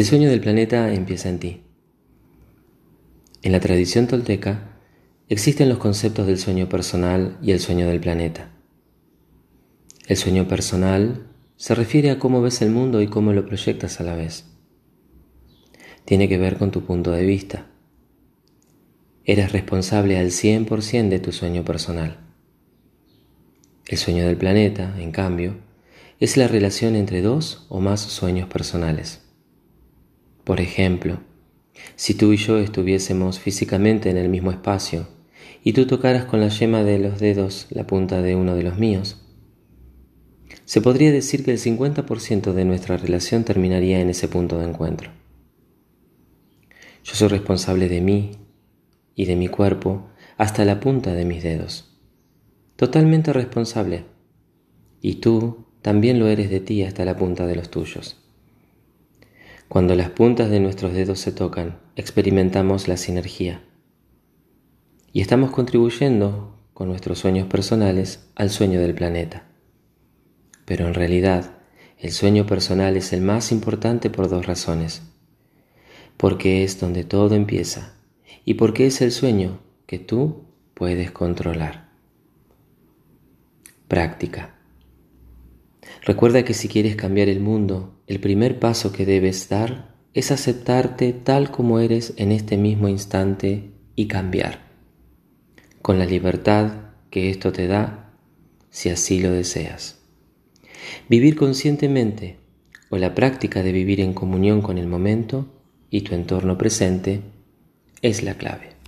El sueño del planeta empieza en ti. En la tradición tolteca existen los conceptos del sueño personal y el sueño del planeta. El sueño personal se refiere a cómo ves el mundo y cómo lo proyectas a la vez. Tiene que ver con tu punto de vista. Eres responsable al 100% de tu sueño personal. El sueño del planeta, en cambio, es la relación entre dos o más sueños personales. Por ejemplo, si tú y yo estuviésemos físicamente en el mismo espacio y tú tocaras con la yema de los dedos la punta de uno de los míos, se podría decir que el 50% de nuestra relación terminaría en ese punto de encuentro. Yo soy responsable de mí y de mi cuerpo hasta la punta de mis dedos. Totalmente responsable. Y tú también lo eres de ti hasta la punta de los tuyos. Cuando las puntas de nuestros dedos se tocan, experimentamos la sinergia y estamos contribuyendo con nuestros sueños personales al sueño del planeta. Pero en realidad, el sueño personal es el más importante por dos razones. Porque es donde todo empieza y porque es el sueño que tú puedes controlar. Práctica. Recuerda que si quieres cambiar el mundo, el primer paso que debes dar es aceptarte tal como eres en este mismo instante y cambiar, con la libertad que esto te da si así lo deseas. Vivir conscientemente o la práctica de vivir en comunión con el momento y tu entorno presente es la clave.